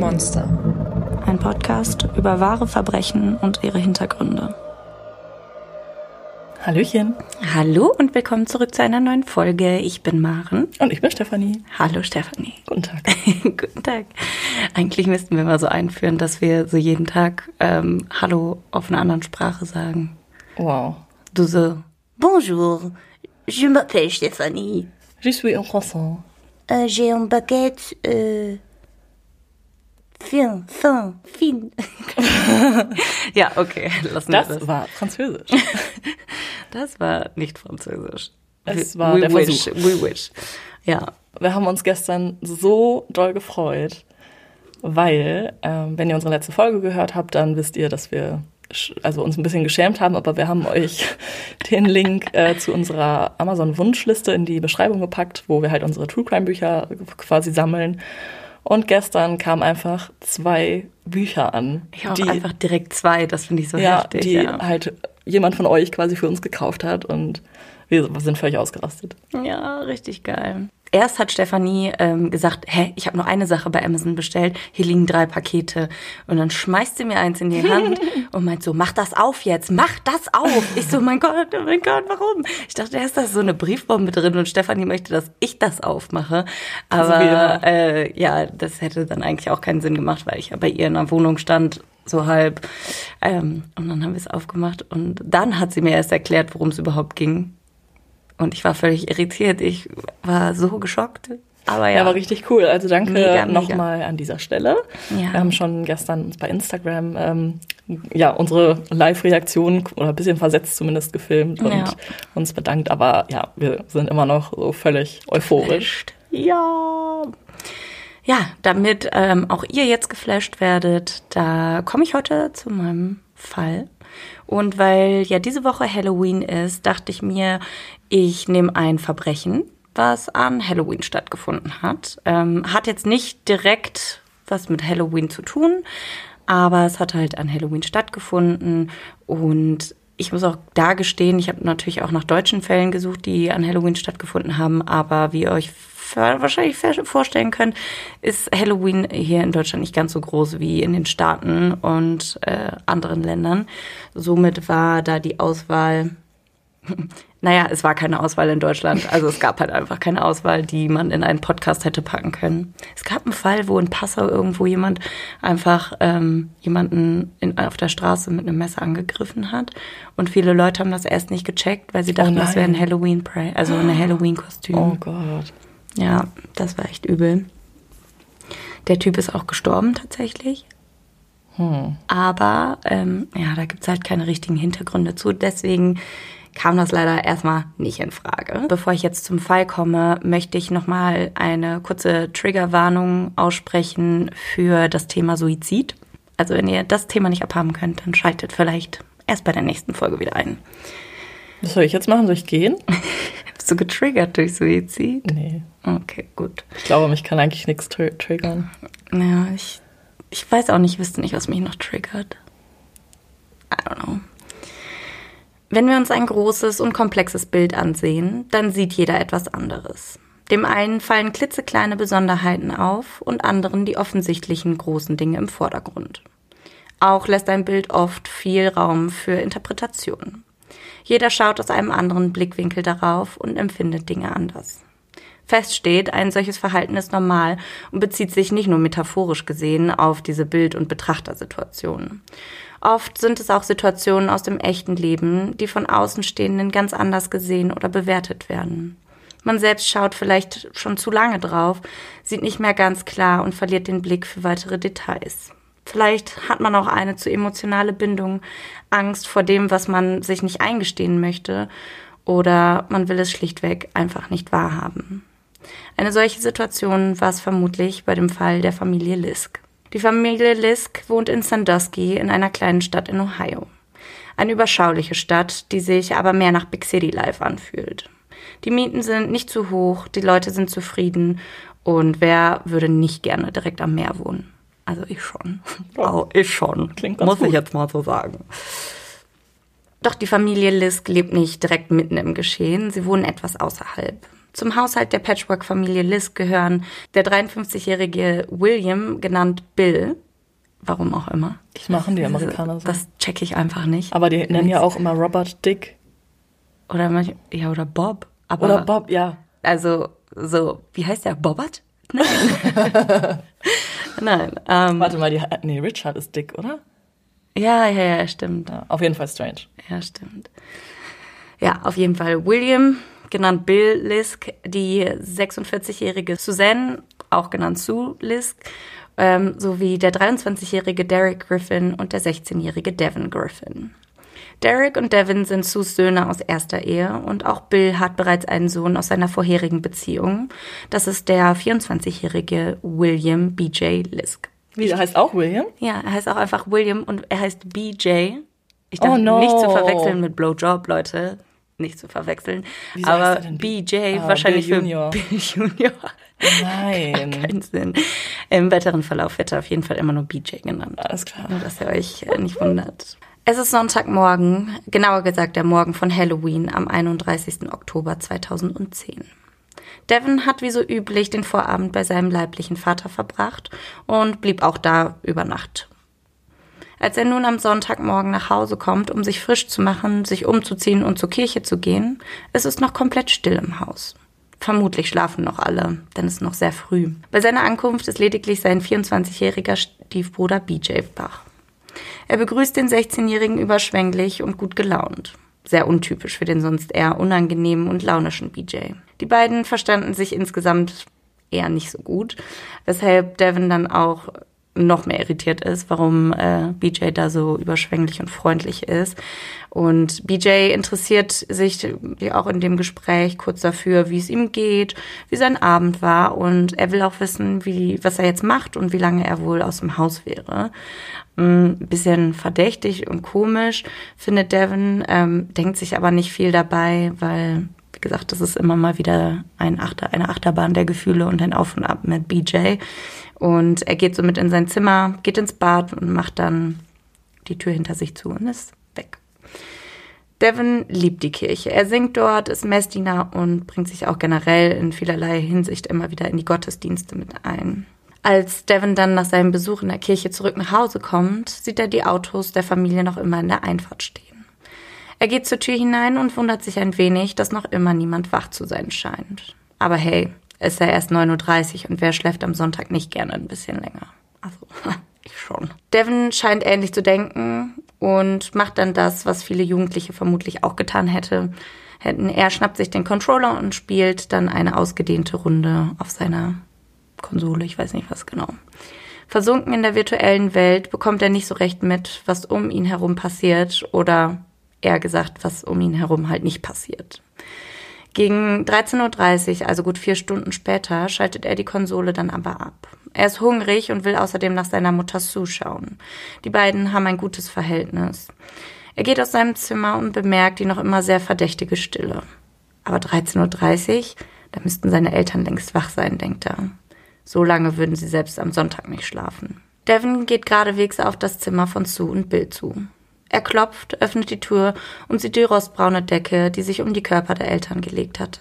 Monster. Ein Podcast über wahre Verbrechen und ihre Hintergründe. Hallöchen. Hallo und willkommen zurück zu einer neuen Folge. Ich bin Maren. Und ich bin Stefanie. Hallo Stefanie. Guten Tag. Guten Tag. Eigentlich müssten wir mal so einführen, dass wir so jeden Tag ähm, Hallo auf einer anderen Sprache sagen. Wow. Du so, Bonjour, je m'appelle Stefanie. Je suis un croissant. Euh, J'ai un baguette, euh, fin, fin, fin. ja, okay, lassen wir Das das. war Französisch. Das war nicht französisch. Es We- war we der wish, Versuch. We wish. Ja, Wir haben uns gestern so doll gefreut, weil, ähm, wenn ihr unsere letzte Folge gehört habt, dann wisst ihr, dass wir also uns ein bisschen geschämt haben, aber wir haben euch den Link äh, zu unserer Amazon-Wunschliste in die Beschreibung gepackt, wo wir halt unsere True Crime-Bücher quasi sammeln. Und gestern kamen einfach zwei Bücher an, ich habe die, einfach direkt zwei, das finde ich so ja, heftig. die ja. halt jemand von euch quasi für uns gekauft hat und wir sind völlig ausgerastet. Ja, richtig geil. Erst hat Stefanie ähm, gesagt, hä, ich habe nur eine Sache bei Amazon bestellt, hier liegen drei Pakete. Und dann schmeißt sie mir eins in die Hand und meint so, mach das auf jetzt, mach das auf. Ich so, mein Gott, oh mein Gott, warum? Ich dachte, erst da ist so eine Briefbombe drin und Stefanie möchte, dass ich das aufmache. Aber äh, ja, das hätte dann eigentlich auch keinen Sinn gemacht, weil ich ja bei ihr in der Wohnung stand, so halb. Ähm, und dann haben wir es aufgemacht und dann hat sie mir erst erklärt, worum es überhaupt ging. Und ich war völlig irritiert. Ich war so geschockt. Aber ja, Ja, war richtig cool. Also danke nochmal an dieser Stelle. Ja. Wir haben schon gestern uns bei Instagram ähm, ja unsere Live-Reaktion oder ein bisschen versetzt zumindest gefilmt und Ja. uns bedankt. Aber ja, wir sind immer noch so völlig euphorisch. Ja. Ja, damit ähm, auch ihr jetzt geflasht werdet, da komme ich heute zu meinem Fall. Und weil ja diese Woche Halloween ist, dachte ich mir, ich nehme ein Verbrechen, was an Halloween stattgefunden hat. Ähm, hat jetzt nicht direkt was mit Halloween zu tun, aber es hat halt an Halloween stattgefunden und ich muss auch da gestehen, ich habe natürlich auch nach deutschen Fällen gesucht, die an Halloween stattgefunden haben, aber wie ihr euch wahrscheinlich vorstellen könnt, ist Halloween hier in Deutschland nicht ganz so groß wie in den Staaten und äh, anderen Ländern. Somit war da die Auswahl naja, es war keine Auswahl in Deutschland. Also es gab halt einfach keine Auswahl, die man in einen Podcast hätte packen können. Es gab einen Fall, wo in Passau irgendwo jemand einfach ähm, jemanden in, auf der Straße mit einem Messer angegriffen hat. Und viele Leute haben das erst nicht gecheckt, weil sie dachten, das wäre ein nein. Halloween Pray, also ein Halloween-Kostüm. Oh Gott. Ja, das war echt übel. Der Typ ist auch gestorben tatsächlich. Hm. Aber ähm, ja, da gibt's halt keine richtigen Hintergründe zu. Deswegen kam das leider erstmal nicht in Frage. Bevor ich jetzt zum Fall komme, möchte ich nochmal eine kurze Triggerwarnung aussprechen für das Thema Suizid. Also wenn ihr das Thema nicht abhaben könnt, dann schaltet vielleicht erst bei der nächsten Folge wieder ein. Was soll ich jetzt machen? Soll ich gehen? Bist du getriggert durch Suizid? Nee. Okay, gut. Ich glaube, mich kann eigentlich nichts tr triggern. Ja, ich, ich weiß auch nicht, wüsste nicht, was mich noch triggert. I don't know. Wenn wir uns ein großes und komplexes Bild ansehen, dann sieht jeder etwas anderes. Dem einen fallen klitzekleine Besonderheiten auf und anderen die offensichtlichen großen Dinge im Vordergrund. Auch lässt ein Bild oft viel Raum für Interpretation. Jeder schaut aus einem anderen Blickwinkel darauf und empfindet Dinge anders. Fest steht, ein solches Verhalten ist normal und bezieht sich nicht nur metaphorisch gesehen auf diese Bild- und Betrachtersituationen. Oft sind es auch Situationen aus dem echten Leben, die von Außenstehenden ganz anders gesehen oder bewertet werden. Man selbst schaut vielleicht schon zu lange drauf, sieht nicht mehr ganz klar und verliert den Blick für weitere Details. Vielleicht hat man auch eine zu emotionale Bindung, Angst vor dem, was man sich nicht eingestehen möchte, oder man will es schlichtweg einfach nicht wahrhaben. Eine solche Situation war es vermutlich bei dem Fall der Familie Lisk. Die Familie Lisk wohnt in Sandusky in einer kleinen Stadt in Ohio. Eine überschauliche Stadt, die sich aber mehr nach Big City Life anfühlt. Die Mieten sind nicht zu hoch, die Leute sind zufrieden und wer würde nicht gerne direkt am Meer wohnen? Also ich schon. Oh, ich schon. Klingt ganz Muss ich gut. jetzt mal so sagen. Doch die Familie Lisk lebt nicht direkt mitten im Geschehen, sie wohnen etwas außerhalb. Zum Haushalt der Patchwork-Familie Liz gehören der 53-jährige William, genannt Bill. Warum auch immer. Das machen die Amerikaner so. Das checke ich einfach nicht. Aber die nennen ja auch immer Robert Dick. Oder manch, ja, oder Bob. Aber, Oder Bob, ja. Also, so, wie heißt der? Bobbert? Nein. Nein. Ähm, Warte mal, die, nee, Richard ist Dick, oder? ja, ja, ja, stimmt. Ja, auf jeden Fall strange. Ja, stimmt. Ja, auf jeden Fall. William, genannt Bill Lisk, die 46-jährige Suzanne, auch genannt Sue Lisk, ähm, sowie der 23-jährige Derek Griffin und der 16-jährige Devin Griffin. Derek und Devin sind Sues Söhne aus erster Ehe und auch Bill hat bereits einen Sohn aus seiner vorherigen Beziehung. Das ist der 24-jährige William BJ Lisk. Wie, der heißt auch William? Ja, er heißt auch einfach William und er heißt BJ. Ich Oh darf no. nicht zu verwechseln mit Blowjob, Leute. Nicht zu verwechseln. Wieso Aber er BJ Ah, wahrscheinlich Bill für Junior. Bill Junior. Nein. Keinen Sinn. Im weiteren Verlauf wird er auf jeden Fall immer nur BJ genannt. Alles klar. Nur, dass ihr euch äh, nicht wundert. Es ist Sonntagmorgen, genauer gesagt der Morgen von Halloween am 31. Oktober 2010. Devin hat wie so üblich den Vorabend bei seinem leiblichen Vater verbracht und blieb auch da über Nacht. Als er nun am Sonntagmorgen nach Hause kommt, um sich frisch zu machen, sich umzuziehen und zur Kirche zu gehen, ist es noch komplett still im Haus. Vermutlich schlafen noch alle, denn es ist noch sehr früh. Bei seiner Ankunft ist lediglich sein 24-jähriger Stiefbruder BJ wach. Er begrüßt den 16-Jährigen überschwänglich und gut gelaunt. Sehr untypisch für den sonst eher unangenehmen und launischen BJ. Die beiden verstanden sich insgesamt eher nicht so gut, weshalb Devin dann auch noch mehr irritiert ist, warum äh, BJ da so überschwänglich und freundlich ist. Und BJ interessiert sich auch in dem Gespräch kurz dafür, wie es ihm geht, wie sein Abend war und er will auch wissen, wie, was er jetzt macht und wie lange er wohl aus dem Haus wäre. Ein bisschen verdächtig und komisch findet Devin, ähm, denkt sich aber nicht viel dabei, weil wie gesagt, das ist immer mal wieder ein Achter, eine Achterbahn der Gefühle und ein Auf und Ab mit BJ. Und er geht somit in sein Zimmer, geht ins Bad und macht dann die Tür hinter sich zu und ist weg. Devin liebt die Kirche. Er singt dort, ist Messdiener und bringt sich auch generell in vielerlei Hinsicht immer wieder in die Gottesdienste mit ein. Als Devin dann nach seinem Besuch in der Kirche zurück nach Hause kommt, sieht er die Autos der Familie noch immer in der Einfahrt stehen. Er geht zur Tür hinein und wundert sich ein wenig, dass noch immer niemand wach zu sein scheint. Aber hey, es sei erst 9.30 Uhr und wer schläft am Sonntag nicht gerne ein bisschen länger? Also, ich schon. Devin scheint ähnlich zu denken und macht dann das, was viele Jugendliche vermutlich auch getan hätte. hätten. Er schnappt sich den Controller und spielt dann eine ausgedehnte Runde auf seiner Konsole, ich weiß nicht was genau. Versunken in der virtuellen Welt bekommt er nicht so recht mit, was um ihn herum passiert oder eher gesagt, was um ihn herum halt nicht passiert. Gegen 13.30 Uhr, also gut vier Stunden später, schaltet er die Konsole dann aber ab. Er ist hungrig und will außerdem nach seiner Mutter Sue schauen. Die beiden haben ein gutes Verhältnis. Er geht aus seinem Zimmer und bemerkt die noch immer sehr verdächtige Stille. Aber 13.30 Uhr, da müssten seine Eltern längst wach sein, denkt er. So lange würden sie selbst am Sonntag nicht schlafen. Devin geht geradewegs auf das Zimmer von Sue und Bill zu. Er klopft, öffnet die Tür und sieht die rostbraune Decke, die sich um die Körper der Eltern gelegt hatte.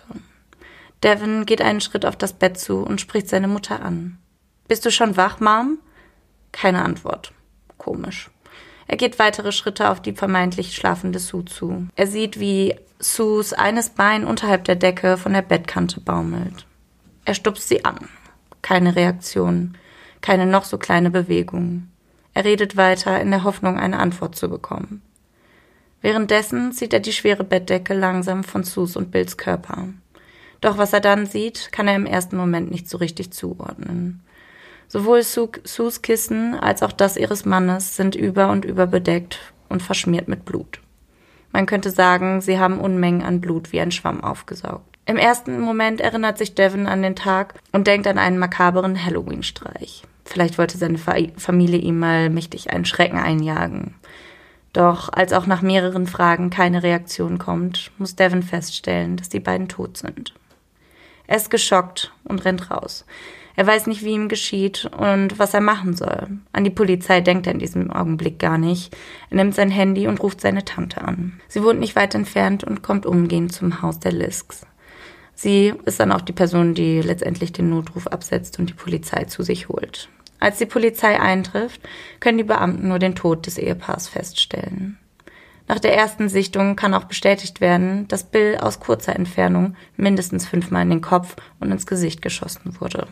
Devin geht einen Schritt auf das Bett zu und spricht seine Mutter an. Bist du schon wach, Mom? Keine Antwort. Komisch. Er geht weitere Schritte auf die vermeintlich schlafende Sue zu. Er sieht, wie Sues eines Bein unterhalb der Decke von der Bettkante baumelt. Er stupst sie an. Keine Reaktion, keine noch so kleine Bewegung. Er redet weiter in der Hoffnung, eine Antwort zu bekommen. Währenddessen sieht er die schwere Bettdecke langsam von Sus und Bills Körper. Doch was er dann sieht, kann er im ersten Moment nicht so richtig zuordnen. Sowohl Su Sus Kissen als auch das ihres Mannes sind über und über bedeckt und verschmiert mit Blut. Man könnte sagen, sie haben Unmengen an Blut wie ein Schwamm aufgesaugt. Im ersten Moment erinnert sich Devin an den Tag und denkt an einen makaberen Halloween-Streich. Vielleicht wollte seine Fa Familie ihm mal mächtig einen Schrecken einjagen. Doch als auch nach mehreren Fragen keine Reaktion kommt, muss Devin feststellen, dass die beiden tot sind. Er ist geschockt und rennt raus. Er weiß nicht, wie ihm geschieht und was er machen soll. An die Polizei denkt er in diesem Augenblick gar nicht. Er nimmt sein Handy und ruft seine Tante an. Sie wohnt nicht weit entfernt und kommt umgehend zum Haus der Lisks. Sie ist dann auch die Person, die letztendlich den Notruf absetzt und die Polizei zu sich holt. Als die Polizei eintrifft, können die Beamten nur den Tod des Ehepaars feststellen. Nach der ersten Sichtung kann auch bestätigt werden, dass Bill aus kurzer Entfernung mindestens fünfmal in den Kopf und ins Gesicht geschossen wurde.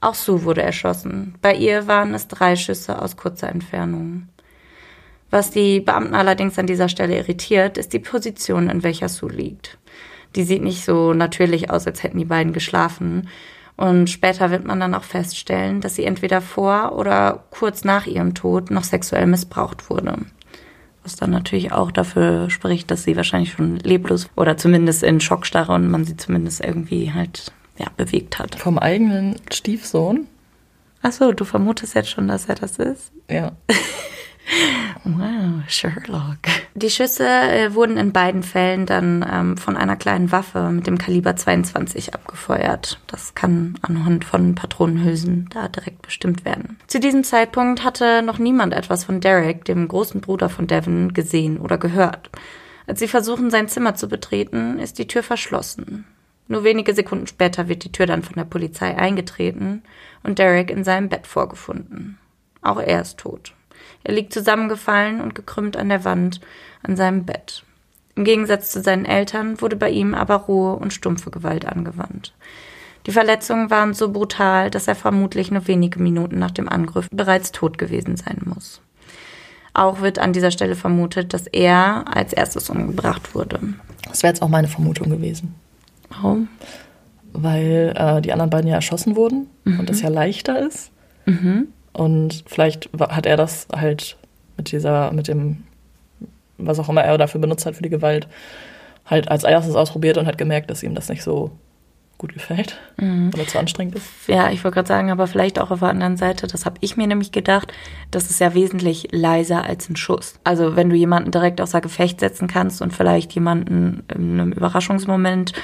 Auch Sue wurde erschossen. Bei ihr waren es drei Schüsse aus kurzer Entfernung. Was die Beamten allerdings an dieser Stelle irritiert, ist die Position, in welcher Sue liegt. Die sieht nicht so natürlich aus, als hätten die beiden geschlafen. Und später wird man dann auch feststellen, dass sie entweder vor oder kurz nach ihrem Tod noch sexuell missbraucht wurde. Was dann natürlich auch dafür spricht, dass sie wahrscheinlich schon leblos oder zumindest in Schockstarre und man sie zumindest irgendwie halt ja, bewegt hat. Vom eigenen Stiefsohn? Achso, du vermutest jetzt schon, dass er das ist? Ja. Wow, Sherlock. Die Schüsse äh, wurden in beiden Fällen dann ähm, von einer kleinen Waffe mit dem Kaliber 22 abgefeuert. Das kann anhand von Patronenhülsen da direkt bestimmt werden. Zu diesem Zeitpunkt hatte noch niemand etwas von Derek, dem großen Bruder von Devon, gesehen oder gehört. Als sie versuchen, sein Zimmer zu betreten, ist die Tür verschlossen. Nur wenige Sekunden später wird die Tür dann von der Polizei eingetreten und Derek in seinem Bett vorgefunden. Auch er ist tot. Er liegt zusammengefallen und gekrümmt an der Wand an seinem Bett. Im Gegensatz zu seinen Eltern wurde bei ihm aber rohe und stumpfe Gewalt angewandt. Die Verletzungen waren so brutal, dass er vermutlich nur wenige Minuten nach dem Angriff bereits tot gewesen sein muss. Auch wird an dieser Stelle vermutet, dass er als erstes umgebracht wurde. Das wäre jetzt auch meine Vermutung gewesen. Warum? Weil äh, die anderen beiden ja erschossen wurden mhm. und es ja leichter ist. Mhm. Und vielleicht hat er das halt mit dieser, mit dem, was auch immer er dafür benutzt hat für die Gewalt, halt als erstes ausprobiert und hat gemerkt, dass ihm das nicht so gut gefällt mhm. oder zu anstrengend ist. Ja, ich wollte gerade sagen, aber vielleicht auch auf der anderen Seite, das habe ich mir nämlich gedacht, das ist ja wesentlich leiser als ein Schuss. Also wenn du jemanden direkt außer Gefecht setzen kannst und vielleicht jemanden in einem Überraschungsmoment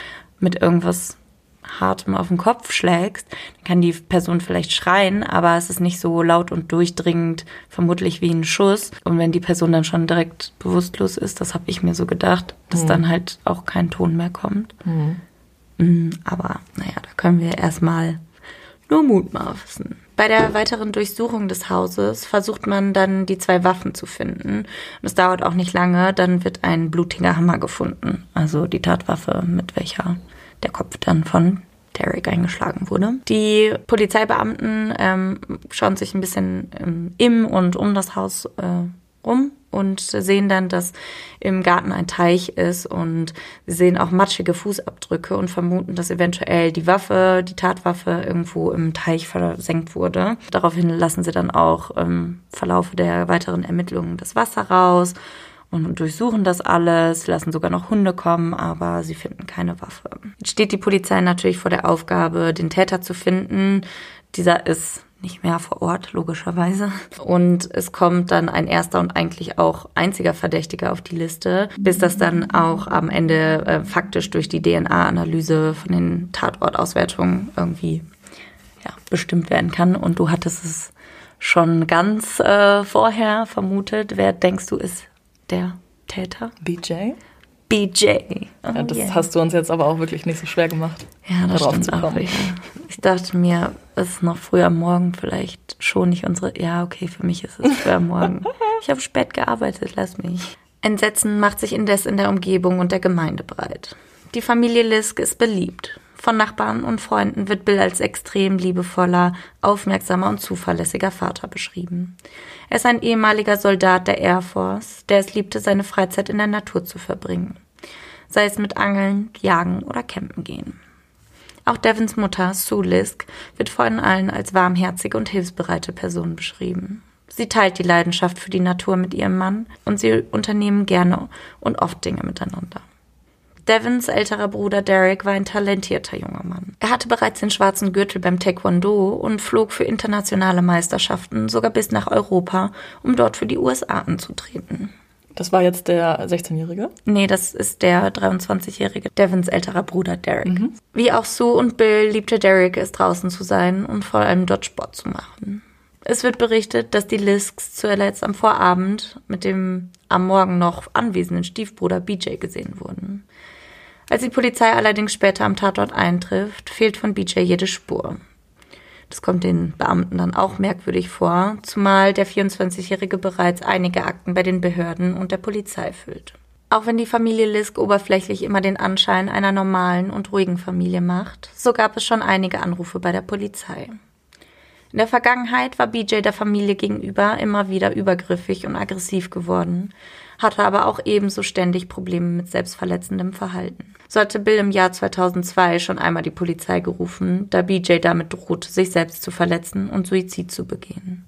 mit irgendwas Hartem auf den Kopf schlägst, dann kann die Person vielleicht schreien, aber es ist nicht so laut und durchdringend, vermutlich wie ein Schuss. Und wenn die Person dann schon direkt bewusstlos ist, das habe ich mir so gedacht, dass mhm. dann halt auch kein Ton mehr kommt. Mhm. mhm aber naja, da können wir erstmal nur mutmaßen. Bei der weiteren Durchsuchung des Hauses versucht man dann die zwei Waffen zu finden. Und es dauert auch nicht lange, dann wird ein blutiger Hammer gefunden. Also die Tatwaffe, mit welcher der Kopf dann von Derek eingeschlagen wurde. Die Polizeibeamten ähm, schauen sich ein bisschen ähm, im und um das Haus äh, rum und sehen dann, dass im Garten ein Teich ist und sie sehen auch matschige Fußabdrücke und vermuten, dass eventuell die Waffe, die Tatwaffe irgendwo im Teich versenkt wurde. Daraufhin lassen sie dann auch im Verlaufe der weiteren Ermittlungen das Wasser raus und durchsuchen das alles, lassen sogar noch Hunde kommen, aber sie finden keine Waffe. Steht die Polizei natürlich vor der Aufgabe, den Täter zu finden. Dieser ist nicht mehr vor Ort, logischerweise. Und es kommt dann ein erster und eigentlich auch einziger Verdächtiger auf die Liste, bis das dann auch am Ende äh, faktisch durch die DNA-Analyse von den Tatortauswertungen irgendwie ja, bestimmt werden kann. Und du hattest es schon ganz äh, vorher vermutet. Wer denkst du ist der Täter? BJ? BJ. Oh, ja, das yeah. hast du uns jetzt aber auch wirklich nicht so schwer gemacht. Ja, das stimmt auch. Ja. Ich dachte mir, es ist noch früh am Morgen, vielleicht schon nicht unsere. Ja, okay, für mich ist es früh am Morgen. Ich habe spät gearbeitet, lass mich. Entsetzen macht sich indes in der Umgebung und der Gemeinde breit. Die Familie Lisk ist beliebt. Von Nachbarn und Freunden wird Bill als extrem liebevoller, aufmerksamer und zuverlässiger Vater beschrieben. Er ist ein ehemaliger Soldat der Air Force, der es liebte, seine Freizeit in der Natur zu verbringen. Sei es mit Angeln, Jagen oder Campen gehen. Auch Devons Mutter, Sue Lisk, wird von allen als warmherzige und hilfsbereite Person beschrieben. Sie teilt die Leidenschaft für die Natur mit ihrem Mann und sie unternehmen gerne und oft Dinge miteinander. Devons älterer Bruder Derek war ein talentierter junger Mann. Er hatte bereits den schwarzen Gürtel beim Taekwondo und flog für internationale Meisterschaften sogar bis nach Europa, um dort für die USA anzutreten. Das war jetzt der 16-Jährige? Nee, das ist der 23-jährige Devons älterer Bruder Derek. Mhm. Wie auch Sue und Bill liebte Derek es draußen zu sein und vor allem dort Sport zu machen. Es wird berichtet, dass die Lisks zuletzt am Vorabend mit dem am Morgen noch anwesenden Stiefbruder BJ gesehen wurden. Als die Polizei allerdings später am Tatort eintrifft, fehlt von BJ jede Spur. Das kommt den Beamten dann auch merkwürdig vor, zumal der 24-Jährige bereits einige Akten bei den Behörden und der Polizei füllt. Auch wenn die Familie Lisk oberflächlich immer den Anschein einer normalen und ruhigen Familie macht, so gab es schon einige Anrufe bei der Polizei. In der Vergangenheit war BJ der Familie gegenüber immer wieder übergriffig und aggressiv geworden, hatte aber auch ebenso ständig Probleme mit selbstverletzendem Verhalten. So hatte Bill im Jahr 2002 schon einmal die Polizei gerufen, da BJ damit drohte, sich selbst zu verletzen und Suizid zu begehen.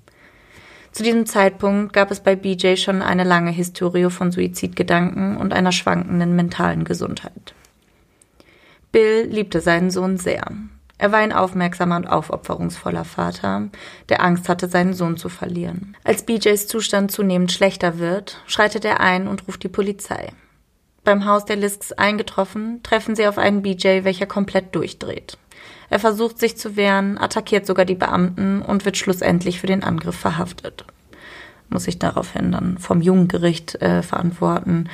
Zu diesem Zeitpunkt gab es bei BJ schon eine lange Historie von Suizidgedanken und einer schwankenden mentalen Gesundheit. Bill liebte seinen Sohn sehr. Er war ein aufmerksamer und aufopferungsvoller Vater, der Angst hatte, seinen Sohn zu verlieren. Als BJs Zustand zunehmend schlechter wird, schreitet er ein und ruft die Polizei. Beim Haus der Lisks eingetroffen, treffen sie auf einen BJ, welcher komplett durchdreht. Er versucht sich zu wehren, attackiert sogar die Beamten und wird schlussendlich für den Angriff verhaftet. Muss sich daraufhin dann vom Jugendgericht äh, verantworten,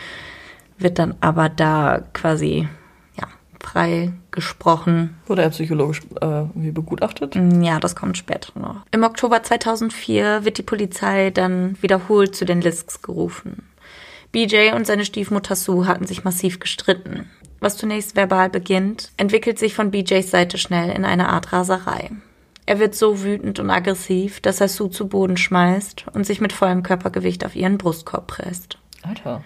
wird dann aber da quasi frei gesprochen. Wurde er psychologisch äh, begutachtet? Mm, ja, das kommt später noch. Im Oktober 2004 wird die Polizei dann wiederholt zu den Lisks gerufen. BJ und seine Stiefmutter Sue hatten sich massiv gestritten. Was zunächst verbal beginnt, entwickelt sich von BJs Seite schnell in eine Art Raserei. Er wird so wütend und aggressiv, dass er Sue zu Boden schmeißt und sich mit vollem Körpergewicht auf ihren Brustkorb presst. Alter.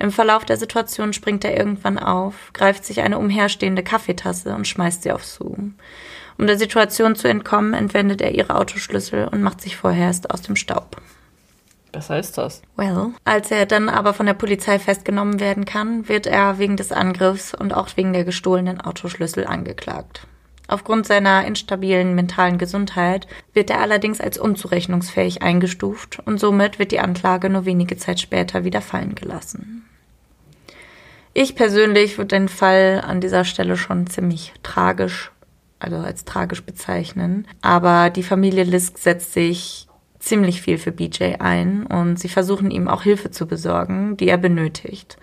Im Verlauf der Situation springt er irgendwann auf, greift sich eine umherstehende Kaffeetasse und schmeißt sie auf Sue. Um der Situation zu entkommen, entwendet er ihre Autoschlüssel und macht sich vorerst aus dem Staub. Besser ist das. Well, als er dann aber von der Polizei festgenommen werden kann, wird er wegen des Angriffs und auch wegen der gestohlenen Autoschlüssel angeklagt. Aufgrund seiner instabilen mentalen Gesundheit wird er allerdings als unzurechnungsfähig eingestuft und somit wird die Anklage nur wenige Zeit später wieder fallen gelassen. Ich persönlich würde den Fall an dieser Stelle schon ziemlich tragisch, also als tragisch bezeichnen. Aber die Familie Lisk setzt sich ziemlich viel für BJ ein und sie versuchen ihm auch Hilfe zu besorgen, die er benötigt.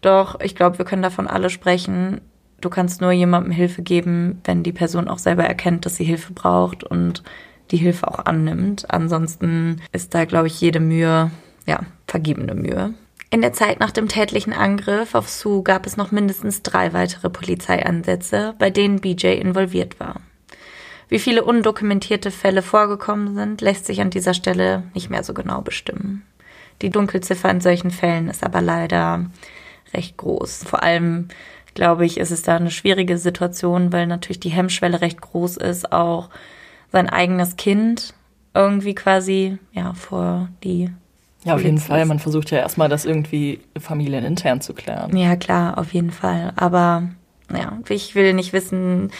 Doch ich glaube, wir können davon alle sprechen. Du kannst nur jemandem Hilfe geben, wenn die Person auch selber erkennt, dass sie Hilfe braucht und die Hilfe auch annimmt. Ansonsten ist da, glaube ich, jede Mühe, ja, vergebene Mühe. In der Zeit nach dem tätlichen Angriff auf Sue gab es noch mindestens drei weitere Polizeieinsätze, bei denen BJ involviert war. Wie viele undokumentierte Fälle vorgekommen sind, lässt sich an dieser Stelle nicht mehr so genau bestimmen. Die Dunkelziffer in solchen Fällen ist aber leider recht groß. Vor allem, glaube ich, ist es da eine schwierige Situation, weil natürlich die Hemmschwelle recht groß ist, auch sein eigenes Kind irgendwie quasi ja vor die ja, auf jeden Fall. Man versucht ja erstmal, das irgendwie familienintern zu klären. Ja, klar, auf jeden Fall. Aber ja, ich will nicht wissen,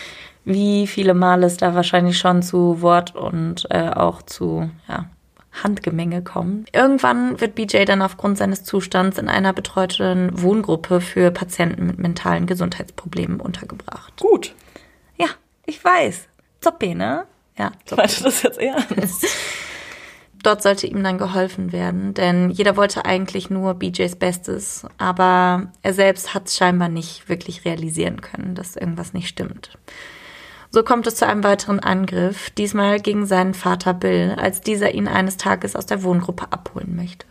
wie viele Male es da wahrscheinlich schon zu Wort und äh, auch zu ja, Handgemenge kommt. Irgendwann wird BJ dann aufgrund seines Zustands in einer betreuten Wohngruppe für Patienten mit mentalen Gesundheitsproblemen untergebracht. Gut. Ja, ich weiß. Zoppi, ne? Ja. Zoppi. Ich meinte das jetzt ernst. Dort sollte ihm dann geholfen werden, denn jeder wollte eigentlich nur BJs Bestes, aber er selbst hat es scheinbar nicht wirklich realisieren können, dass irgendwas nicht stimmt. So kommt es zu einem weiteren Angriff, diesmal gegen seinen Vater Bill, als dieser ihn eines Tages aus der Wohngruppe abholen möchte.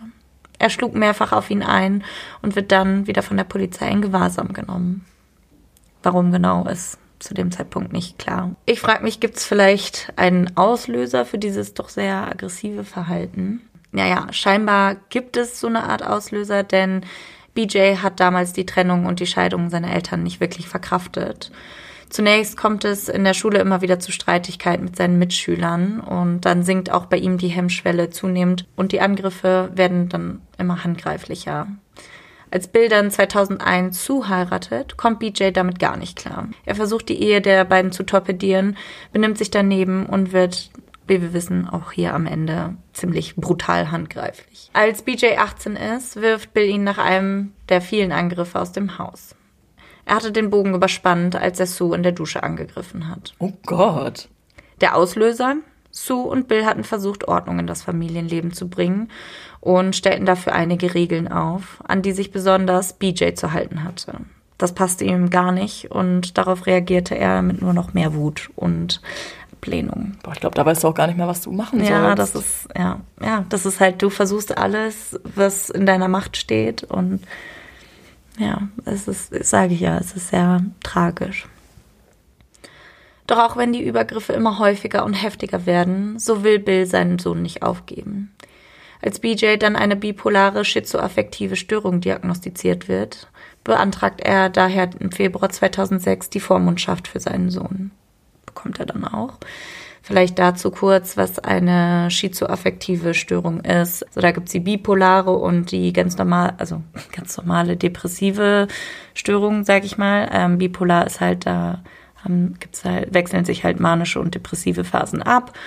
Er schlug mehrfach auf ihn ein und wird dann wieder von der Polizei in Gewahrsam genommen. Warum genau ist zu dem Zeitpunkt nicht klar. Ich frage mich, gibt es vielleicht einen Auslöser für dieses doch sehr aggressive Verhalten? Naja, scheinbar gibt es so eine Art Auslöser, denn BJ hat damals die Trennung und die Scheidung seiner Eltern nicht wirklich verkraftet. Zunächst kommt es in der Schule immer wieder zu Streitigkeiten mit seinen Mitschülern und dann sinkt auch bei ihm die Hemmschwelle zunehmend und die Angriffe werden dann immer handgreiflicher. Als Bill dann 2001 Sue heiratet, kommt BJ damit gar nicht klar. Er versucht die Ehe der beiden zu torpedieren, benimmt sich daneben und wird, wie wir wissen, auch hier am Ende ziemlich brutal handgreiflich. Als BJ 18 ist, wirft Bill ihn nach einem der vielen Angriffe aus dem Haus. Er hatte den Bogen überspannt, als er Sue in der Dusche angegriffen hat. Oh Gott. Der Auslöser? Sue und Bill hatten versucht, Ordnung in das Familienleben zu bringen und stellten dafür einige Regeln auf, an die sich besonders BJ zu halten hatte. Das passte ihm gar nicht und darauf reagierte er mit nur noch mehr Wut und Ablehnung. Boah, ich glaube, da weißt du auch gar nicht mehr, was du machen sollst. Ja, das ist, ja, ja, das ist halt, du versuchst alles, was in deiner Macht steht und ja, es ist, sage ich ja, es ist sehr tragisch. Doch auch wenn die Übergriffe immer häufiger und heftiger werden, so will Bill seinen Sohn nicht aufgeben. Als BJ dann eine bipolare schizoaffektive Störung diagnostiziert wird, beantragt er daher im Februar 2006 die Vormundschaft für seinen Sohn. Bekommt er dann auch. Vielleicht dazu kurz, was eine schizoaffektive Störung ist. Also da gibt's die bipolare und die ganz normal, also ganz normale depressive Störung, sag ich mal. Ähm, bipolar ist halt, da haben, gibt's halt, wechseln sich halt manische und depressive Phasen ab.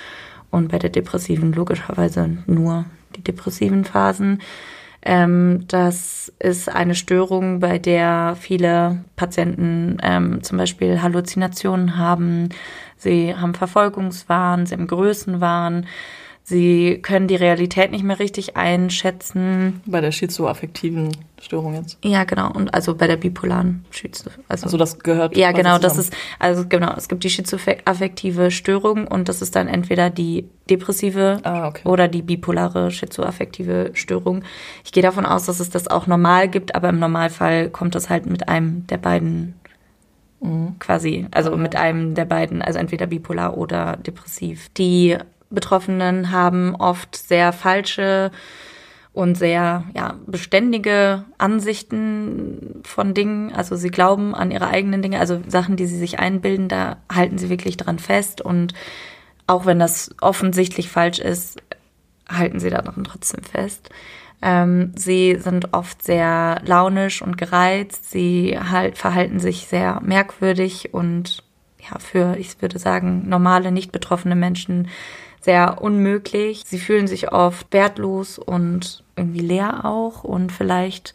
Und bei der depressiven logischerweise nur die depressiven Phasen. Ähm, das ist eine Störung, bei der viele Patienten ähm, zum Beispiel Halluzinationen haben, sie haben Verfolgungswahn, sie haben Größenwahn, Sie können die Realität nicht mehr richtig einschätzen. Bei der schizoaffektiven Störung jetzt? Ja, genau. Und also bei der bipolaren Schizo. Also, also das gehört. Ja, genau. Das ist, also genau. Es gibt die schizoaffektive Störung und das ist dann entweder die depressive ah, okay. oder die bipolare schizoaffektive Störung. Ich gehe davon aus, dass es das auch normal gibt, aber im Normalfall kommt das halt mit einem der beiden mhm. quasi, also mit einem der beiden, also entweder bipolar oder depressiv. Die Betroffenen haben oft sehr falsche und sehr ja, beständige Ansichten von Dingen. Also sie glauben an ihre eigenen Dinge, also Sachen, die sie sich einbilden, da halten sie wirklich dran fest. Und auch wenn das offensichtlich falsch ist, halten sie daran trotzdem fest. Ähm, sie sind oft sehr launisch und gereizt. Sie halt, verhalten sich sehr merkwürdig und ja, für, ich würde sagen, normale, nicht betroffene Menschen sehr unmöglich. Sie fühlen sich oft wertlos und irgendwie leer auch und vielleicht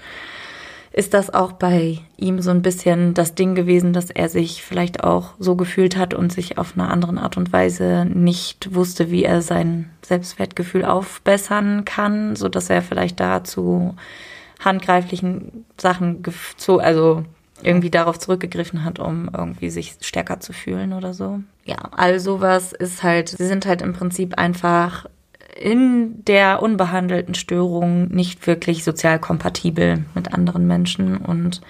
ist das auch bei ihm so ein bisschen das Ding gewesen, dass er sich vielleicht auch so gefühlt hat und sich auf eine andere Art und Weise nicht wusste, wie er sein Selbstwertgefühl aufbessern kann, so dass er vielleicht dazu handgreiflichen Sachen, also irgendwie darauf zurückgegriffen hat, um irgendwie sich stärker zu fühlen oder so. Ja, all sowas ist halt, sie sind halt im Prinzip einfach in der unbehandelten Störung nicht wirklich sozial kompatibel mit anderen Menschen und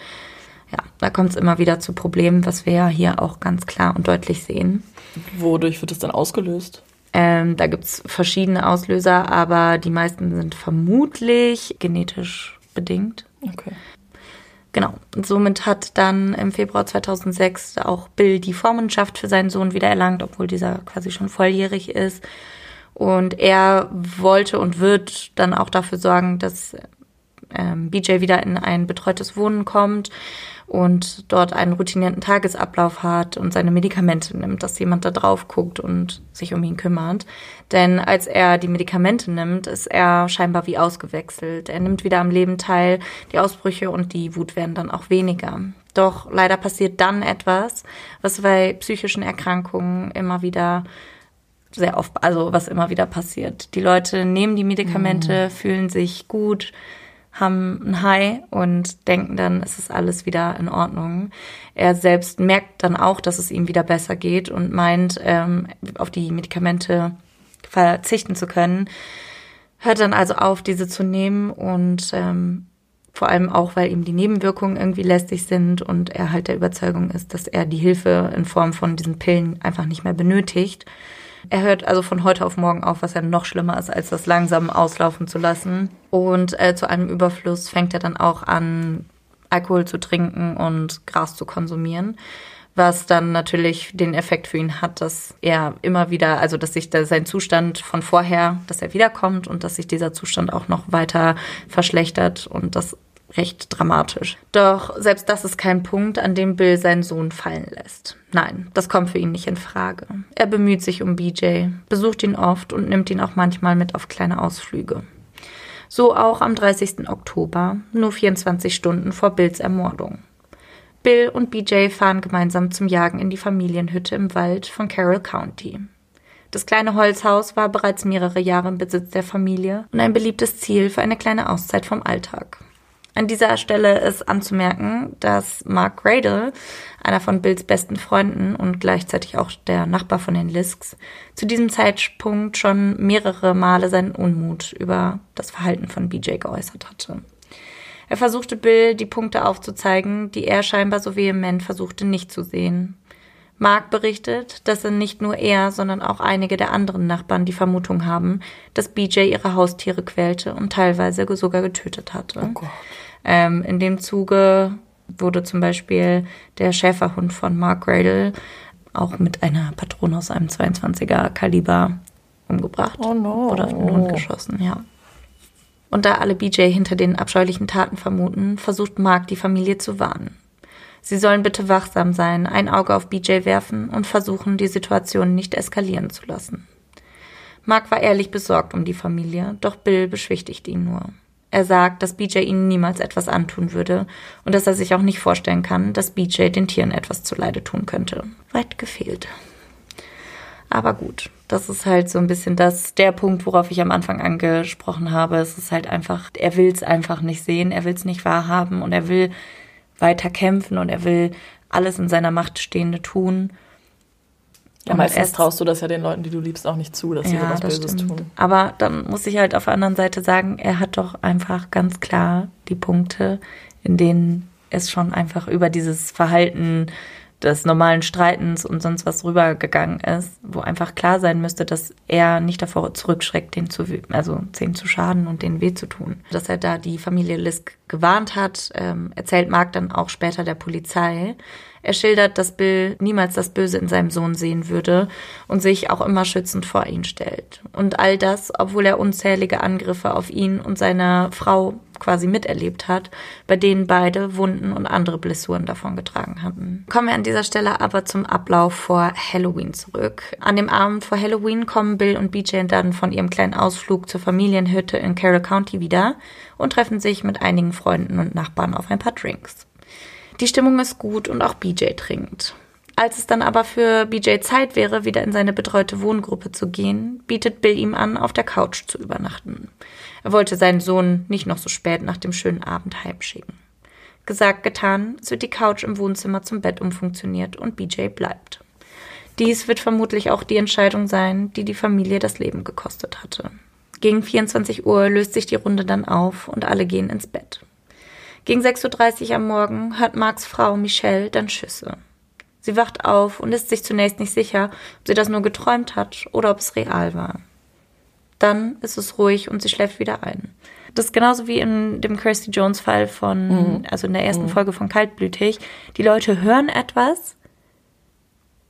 ja, da kommt es immer wieder zu Problemen, was wir ja hier auch ganz klar und deutlich sehen. Wodurch wird es dann ausgelöst? Ähm, da gibt's verschiedene Auslöser, aber die meisten sind vermutlich genetisch bedingt. Okay. Genau. Und somit hat dann im Februar 2006 auch Bill die Vormundschaft für seinen Sohn wieder erlangt, obwohl dieser quasi schon volljährig ist. Und er wollte und wird dann auch dafür sorgen, dass ähm, BJ wieder in ein betreutes Wohnen kommt und dort einen routinierten Tagesablauf hat und seine Medikamente nimmt, dass jemand da drauf guckt und sich um ihn kümmert. Denn als er die Medikamente nimmt, ist er scheinbar wie ausgewechselt. Er nimmt wieder am Leben teil, die Ausbrüche und die Wut werden dann auch weniger. Doch leider passiert dann etwas, was bei psychischen Erkrankungen immer wieder sehr oft, also was immer wieder passiert. Die Leute nehmen die Medikamente, mhm. fühlen sich gut, haben ein High und denken dann, es ist alles wieder in Ordnung. Er selbst merkt dann auch, dass es ihm wieder besser geht und meint, ähm, auf die Medikamente verzichten zu können. Hört dann also auf, diese zu nehmen und ähm, vor allem auch, weil ihm die Nebenwirkungen irgendwie lästig sind und er halt der Überzeugung ist, dass er die Hilfe in Form von diesen Pillen einfach nicht mehr benötigt. Er hört also von heute auf morgen auf, was ja noch schlimmer ist, als das langsam auslaufen zu lassen. Und äh, zu einem Überfluss fängt er dann auch an, Alkohol zu trinken und Gras zu konsumieren. Was dann natürlich den Effekt für ihn hat, dass er immer wieder, also dass sich da sein Zustand von vorher, dass er wiederkommt und dass sich dieser Zustand auch noch weiter verschlechtert und das recht dramatisch. Doch selbst das ist kein Punkt, an dem Bill seinen Sohn fallen lässt. Nein, das kommt für ihn nicht in Frage. Er bemüht sich um BJ, besucht ihn oft und nimmt ihn auch manchmal mit auf kleine Ausflüge. So auch am 30. Oktober, nur 24 Stunden vor Bills Ermordung. Bill und BJ fahren gemeinsam zum Jagen in die Familienhütte im Wald von Carroll County. Das kleine Holzhaus war bereits mehrere Jahre im Besitz der Familie und ein beliebtes Ziel für eine kleine Auszeit vom Alltag. An dieser Stelle ist anzumerken, dass Mark Gradle, einer von Bills besten Freunden und gleichzeitig auch der Nachbar von den Lisks, zu diesem Zeitpunkt schon mehrere Male seinen Unmut über das Verhalten von BJ geäußert hatte. Er versuchte Bill die Punkte aufzuzeigen, die er scheinbar so vehement versuchte nicht zu sehen. Mark berichtet, dass er nicht nur er, sondern auch einige der anderen Nachbarn die Vermutung haben, dass BJ ihre Haustiere quälte und teilweise sogar getötet hatte. Oh ähm, in dem Zuge wurde zum Beispiel der Schäferhund von Mark Gradle auch mit einer Patrone aus einem 22er Kaliber umgebracht. Oh no. Oder auf den Hund geschossen, ja. Und da alle BJ hinter den abscheulichen Taten vermuten, versucht Mark die Familie zu warnen. Sie sollen bitte wachsam sein, ein Auge auf BJ werfen und versuchen, die Situation nicht eskalieren zu lassen. Mark war ehrlich besorgt um die Familie, doch Bill beschwichtigt ihn nur. Er sagt, dass BJ ihnen niemals etwas antun würde und dass er sich auch nicht vorstellen kann, dass BJ den Tieren etwas zuleide tun könnte. Weit gefehlt. Aber gut, das ist halt so ein bisschen das, der Punkt, worauf ich am Anfang angesprochen habe. Es ist halt einfach, er will es einfach nicht sehen, er will es nicht wahrhaben und er will weiter kämpfen und er will alles in seiner Macht Stehende tun. Ja, meistens traust du das ja den Leuten, die du liebst, auch nicht zu, dass sie ja, sowas das Böses stimmt. tun. Aber dann muss ich halt auf der anderen Seite sagen, er hat doch einfach ganz klar die Punkte, in denen es schon einfach über dieses Verhalten des normalen Streitens und sonst was rübergegangen ist, wo einfach klar sein müsste, dass er nicht davor zurückschreckt, den zu, also denen zu schaden und denen weh zu tun. Dass er da die Familie Lisk gewarnt hat, ähm, erzählt Mark dann auch später der Polizei. Er schildert, dass Bill niemals das Böse in seinem Sohn sehen würde und sich auch immer schützend vor ihn stellt. Und all das, obwohl er unzählige Angriffe auf ihn und seine Frau quasi miterlebt hat, bei denen beide Wunden und andere Blessuren davongetragen hatten. Kommen wir an dieser Stelle aber zum Ablauf vor Halloween zurück. An dem Abend vor Halloween kommen Bill und BJ dann von ihrem kleinen Ausflug zur Familienhütte in Carroll County wieder und treffen sich mit einigen Freunden und Nachbarn auf ein paar Drinks. Die Stimmung ist gut und auch BJ trinkt. Als es dann aber für BJ Zeit wäre, wieder in seine betreute Wohngruppe zu gehen, bietet Bill ihm an, auf der Couch zu übernachten. Er wollte seinen Sohn nicht noch so spät nach dem schönen Abend heimschicken. Gesagt, getan, es wird die Couch im Wohnzimmer zum Bett umfunktioniert und BJ bleibt. Dies wird vermutlich auch die Entscheidung sein, die die Familie das Leben gekostet hatte. Gegen 24 Uhr löst sich die Runde dann auf und alle gehen ins Bett. Gegen 6.30 Uhr am Morgen hört Marks Frau Michelle dann Schüsse. Sie wacht auf und ist sich zunächst nicht sicher, ob sie das nur geträumt hat oder ob es real war. Dann ist es ruhig und sie schläft wieder ein. Das ist genauso wie in dem Kirsty Jones Fall von, Mhm. also in der ersten Folge von Kaltblütig. Die Leute hören etwas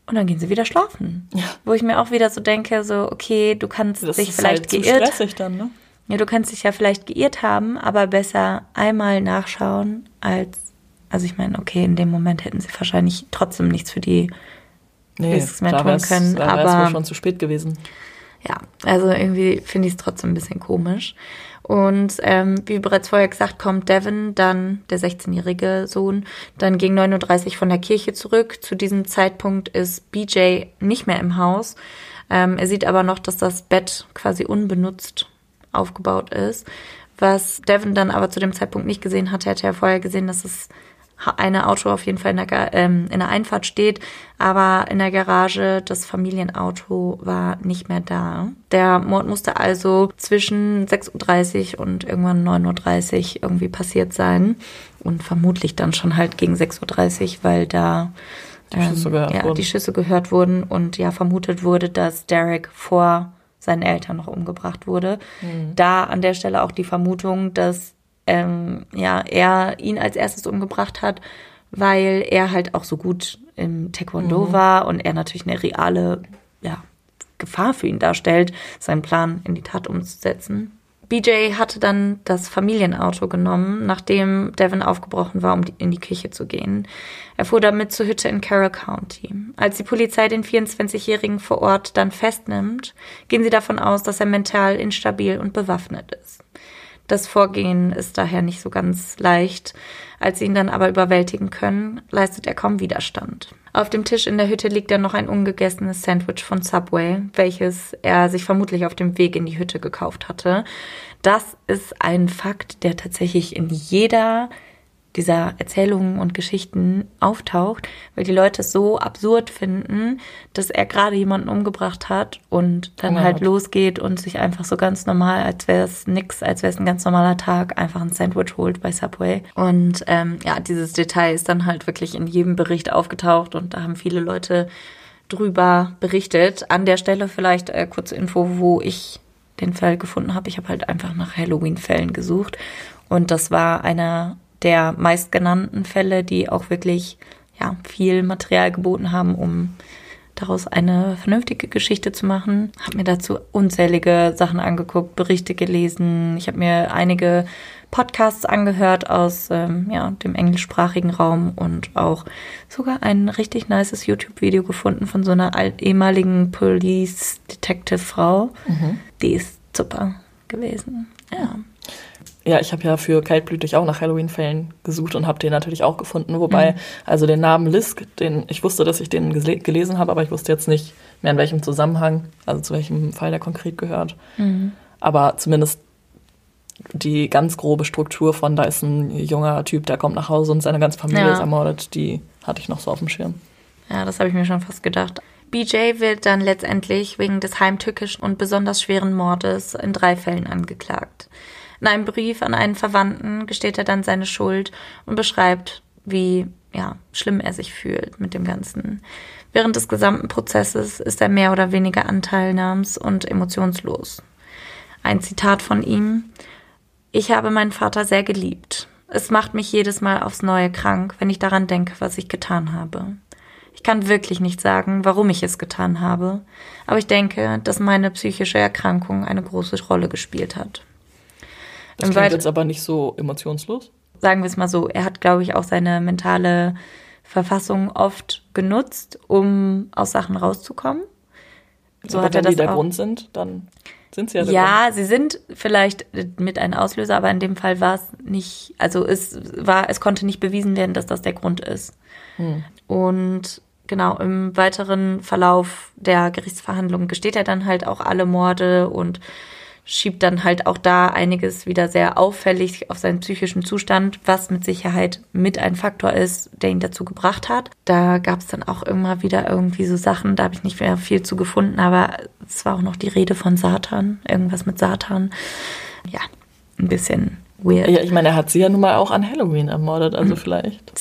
und dann gehen sie wieder schlafen. Ja. Wo ich mir auch wieder so denke, so, okay, du kannst Das dich vielleicht halt geirrt stressig dann, ne? Ja, du kannst dich ja vielleicht geirrt haben, aber besser einmal nachschauen als, also ich meine, okay, in dem Moment hätten sie wahrscheinlich trotzdem nichts für die, Nee, Nichts mehr tun können, da aber- wohl schon zu spät gewesen. ja, also irgendwie finde ich es trotzdem ein bisschen komisch. Und ähm, wie bereits vorher gesagt, kommt Devin, dann der 16-jährige Sohn, dann gegen 9.30 Uhr von der Kirche zurück. Zu diesem Zeitpunkt ist BJ nicht mehr im Haus. Ähm, er sieht aber noch, dass das Bett quasi unbenutzt aufgebaut ist. Was Devin dann aber zu dem Zeitpunkt nicht gesehen hatte, er hatte ja vorher gesehen, dass es eine Auto auf jeden Fall in der, ähm, in der Einfahrt steht, aber in der Garage das Familienauto war nicht mehr da. Der Mord musste also zwischen 6.30 Uhr und irgendwann 9.30 Uhr irgendwie passiert sein und vermutlich dann schon halt gegen 6.30 Uhr, weil da Die Schüsse gehört ja, die Schüsse gehört wurden und ja vermutet wurde, dass Derek vor seinen Eltern noch umgebracht wurde. Mhm. Da an der Stelle auch die Vermutung, dass ähm, ja, er ihn als erstes umgebracht hat, weil er halt auch so gut im Taekwondo Mhm. war und er natürlich eine reale ja, Gefahr für ihn darstellt, seinen Plan in die Tat umzusetzen. BJ hatte dann das Familienauto genommen, nachdem Devin aufgebrochen war, um in die Küche zu gehen. Er fuhr damit zur Hütte in Carroll County. Als die Polizei den 24-Jährigen vor Ort dann festnimmt, gehen sie davon aus, dass er mental instabil und bewaffnet ist. Das Vorgehen ist daher nicht so ganz leicht. Als sie ihn dann aber überwältigen können, leistet er kaum Widerstand. Auf dem Tisch in der Hütte liegt dann noch ein ungegessenes Sandwich von Subway, welches er sich vermutlich auf dem Weg in die Hütte gekauft hatte. Das ist ein Fakt, der tatsächlich in jeder dieser Erzählungen und Geschichten auftaucht, weil die Leute es so absurd finden, dass er gerade jemanden umgebracht hat und dann Hunger halt hat. losgeht und sich einfach so ganz normal, als wäre es nix, als wäre es ein ganz normaler Tag, einfach ein Sandwich holt bei Subway. Und ähm, ja, dieses Detail ist dann halt wirklich in jedem Bericht aufgetaucht und da haben viele Leute drüber berichtet. An der Stelle vielleicht äh, kurze Info, wo ich den Fall gefunden habe. Ich habe halt einfach nach Halloween-Fällen gesucht und das war einer der meistgenannten Fälle, die auch wirklich ja, viel Material geboten haben, um daraus eine vernünftige Geschichte zu machen. Habe mir dazu unzählige Sachen angeguckt, Berichte gelesen. Ich habe mir einige Podcasts angehört aus ähm, ja, dem englischsprachigen Raum und auch sogar ein richtig nices YouTube-Video gefunden von so einer alt ehemaligen Police-Detective-Frau. Die ist super gewesen. Ja. Ja, ich habe ja für Kaltblütig auch nach Halloween-Fällen gesucht und habe den natürlich auch gefunden. Wobei, also den Namen Lisk, den ich wusste, dass ich den gele gelesen habe, aber ich wusste jetzt nicht mehr in welchem Zusammenhang, also zu welchem Fall der konkret gehört. Aber zumindest die ganz grobe Struktur von, da ist ein junger Typ, der kommt nach Hause und seine ganze Familie Ja. ist ermordet, die hatte ich noch so auf dem Schirm. Ja, das habe ich mir schon fast gedacht. BJ wird dann letztendlich wegen des heimtückischen und besonders schweren Mordes in drei Fällen angeklagt. In einem Brief an einen Verwandten gesteht er dann seine Schuld und beschreibt, wie ja, schlimm er sich fühlt mit dem Ganzen. Während des gesamten Prozesses ist er mehr oder weniger anteilnahms- und emotionslos. Ein Zitat von ihm. Ich habe meinen Vater sehr geliebt. Es macht mich jedes Mal aufs Neue krank, wenn ich daran denke, was ich getan habe. Ich kann wirklich nicht sagen, warum ich es getan habe, aber ich denke, dass meine psychische Erkrankung eine große Rolle gespielt hat. Das klingt jetzt aber nicht so emotionslos. Sagen wir es mal so, er hat, glaube ich, auch seine mentale Verfassung oft genutzt, um aus Sachen rauszukommen. So aber hat er wenn die das der auch. Grund sind, dann sind sie ja der Ja, sie sind vielleicht mit ein Auslöser, aber in dem Fall war es nicht, also es war, es konnte nicht bewiesen werden, dass das der Grund ist. Und genau, im weiteren Verlauf der Gerichtsverhandlungen gesteht er dann halt auch alle Morde und schiebt dann halt auch da einiges wieder sehr auffällig auf seinen psychischen Zustand, was mit Sicherheit mit ein Faktor ist, der ihn dazu gebracht hat. Da gab es dann auch immer wieder irgendwie so Sachen, da habe ich nicht mehr viel zu gefunden, aber es war auch noch die Rede von Satan, irgendwas mit Satan. Ja, ein bisschen weird. Ja, ich meine, er hat sie ja nun mal auch an Halloween ermordet, also vielleicht.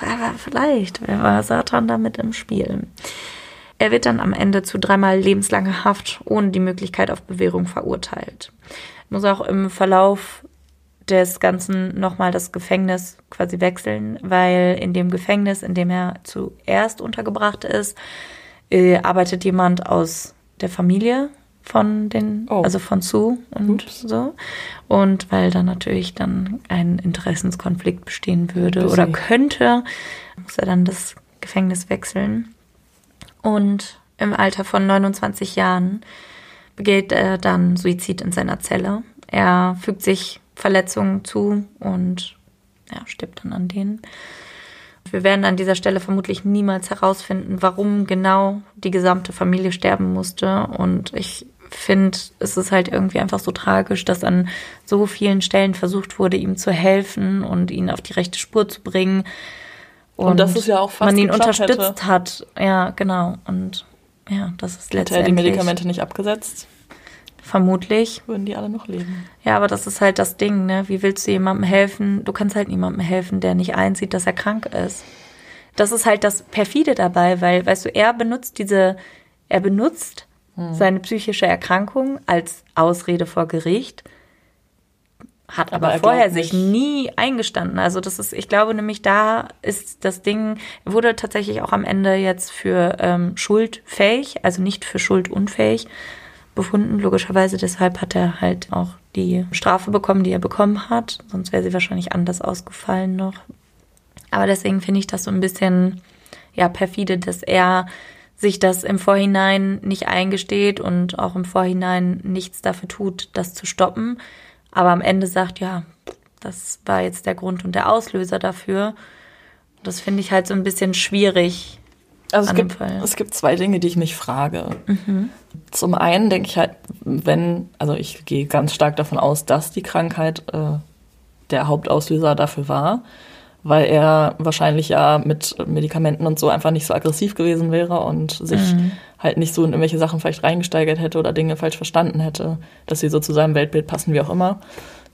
Aber vielleicht wer war Satan damit im Spiel. Er wird dann am Ende zu dreimal lebenslanger Haft ohne die Möglichkeit auf Bewährung verurteilt. Muss auch im Verlauf des Ganzen nochmal das Gefängnis quasi wechseln, weil in dem Gefängnis, in dem er zuerst untergebracht ist, äh, arbeitet jemand aus der Familie von den, Oh. also von Sue und Ups. so. Und weil dann natürlich dann ein Interessenskonflikt bestehen würde Busy. oder könnte, muss er dann das Gefängnis wechseln. Und im Alter von 29 Jahren begeht er dann Suizid in seiner Zelle. Er fügt sich Verletzungen zu und ja, stirbt dann an denen. Wir werden an dieser Stelle vermutlich niemals herausfinden, warum genau die gesamte Familie sterben musste. Und ich finde, es ist halt irgendwie einfach so tragisch, dass an so vielen Stellen versucht wurde, ihm zu helfen und ihn auf die rechte Spur zu bringen. Und dass es ja auch fast man ihn unterstützt hat. Ja, genau. Und ja, das ist Hätte er die letztendlich Medikamente nicht abgesetzt, vermutlich. würden die alle noch leben. Ja, aber das ist halt das Ding, ne? Wie willst du jemandem helfen? Du kannst halt niemandem helfen, der nicht einsieht, dass er krank ist. Das ist halt das perfide dabei, weil, weißt du, er benutzt diese, er benutzt Hm. seine psychische Erkrankung als Ausrede vor Gericht, hat Aber aber, er vorher sich nie eingestanden. Also das ist, ich glaube nämlich, da ist das Ding, er wurde tatsächlich auch am Ende jetzt für ähm, schuldfähig, also nicht für schuldunfähig befunden. Logischerweise deshalb hat er halt auch die Strafe bekommen, die er bekommen hat. Sonst wäre sie wahrscheinlich anders ausgefallen noch. Aber deswegen finde ich das so ein bisschen ja perfide, dass er sich das im Vorhinein nicht eingesteht und auch im Vorhinein nichts dafür tut, das zu stoppen. Aber am Ende sagt, ja, das war jetzt der Grund und der Auslöser dafür. Das finde ich halt so ein bisschen schwierig, Also es gibt, es gibt zwei Dinge, die ich mich frage. Zum einen denke ich halt, wenn, also ich gehe ganz stark davon aus, dass die Krankheit äh, der Hauptauslöser dafür war, weil er wahrscheinlich ja mit Medikamenten und so einfach nicht so aggressiv gewesen wäre und sich halt nicht so in irgendwelche Sachen vielleicht reingesteigert hätte oder Dinge falsch verstanden hätte, dass sie so zu seinem Weltbild passen, wie auch immer,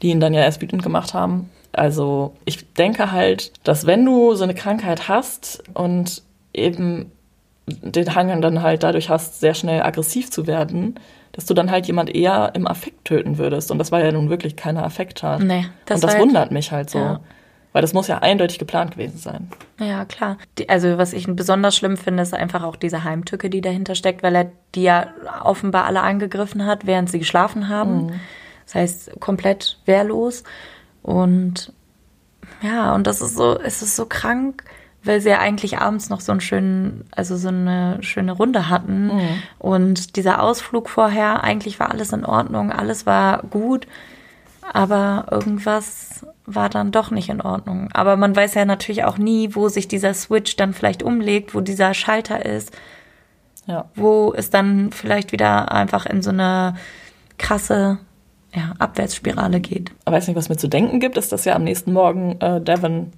die ihn dann ja erst wütend gemacht haben. Also ich denke halt, dass wenn du so eine Krankheit hast und eben den Hang dann halt dadurch hast, sehr schnell aggressiv zu werden, dass du dann halt jemand eher im Affekt töten würdest. Und das war ja nun wirklich keine Affekttat. Nee, das und das war- wundert mich halt so. Ja. Weil das muss ja eindeutig geplant gewesen sein. Ja, klar. Die, also was ich besonders schlimm finde, ist einfach auch diese Heimtücke, die dahinter steckt, weil er die ja offenbar alle angegriffen hat, während sie geschlafen haben. Das heißt, komplett wehrlos. Und ja, und das ist so, es ist so krank, weil sie ja eigentlich abends noch so einen schönen, also so eine schöne Runde hatten. Und dieser Ausflug vorher, eigentlich war alles in Ordnung, alles war gut. Aber irgendwas war dann doch nicht in Ordnung. Aber man weiß ja natürlich auch nie, wo sich dieser Switch dann vielleicht umlegt, wo dieser Schalter ist, Ja. wo es dann vielleicht wieder einfach in so eine krasse ja, Abwärtsspirale geht. Aber weiß nicht, was mir zu denken gibt, ist, dass ja am nächsten Morgen äh, Devin,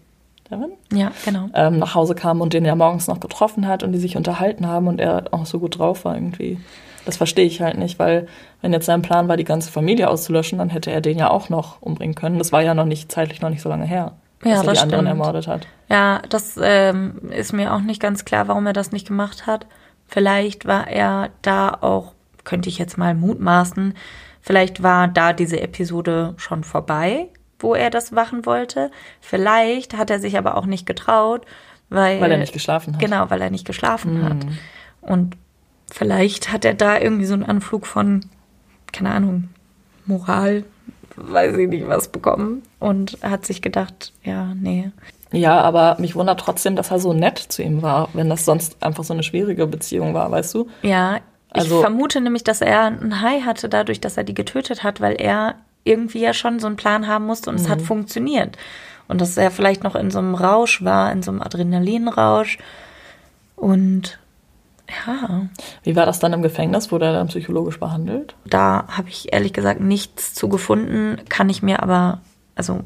Devin? Ja, genau. Ähm, nach Hause kam und den ja morgens noch getroffen hat und die sich unterhalten haben und er auch so gut drauf war irgendwie. Das verstehe ich halt nicht, weil wenn jetzt sein Plan war, die ganze Familie auszulöschen, dann hätte er den ja auch noch umbringen können. Das war ja noch nicht zeitlich noch nicht so lange her, Ja, dass er das die anderen stimmt. ermordet hat. Ja, das ähm, ist mir auch nicht ganz klar, warum er das nicht gemacht hat. Vielleicht war er da auch, könnte ich jetzt mal mutmaßen, vielleicht war da diese Episode schon vorbei, wo er das machen wollte. Vielleicht hat er sich aber auch nicht getraut, weil, Weil er nicht geschlafen hat. Genau, weil er nicht geschlafen hat. Und vielleicht hat er da irgendwie so einen Anflug von, keine Ahnung, Moral, weiß ich nicht was bekommen und hat sich gedacht, ja, nee. Ja, aber mich wundert trotzdem, dass er so nett zu ihm war, wenn das sonst einfach so eine schwierige Beziehung war, weißt du? Ja, Also- ich vermute nämlich, dass er einen Hai hatte dadurch, dass er die getötet hat, weil er irgendwie ja schon so einen Plan haben musste und es Mhm. hat funktioniert. Und dass er vielleicht noch in so einem Rausch war, in so einem Adrenalinrausch. Und ja, Wie war das dann im Gefängnis? Wurde er dann psychologisch behandelt? da habe ich ehrlich gesagt nichts zu gefunden, kann ich mir aber, also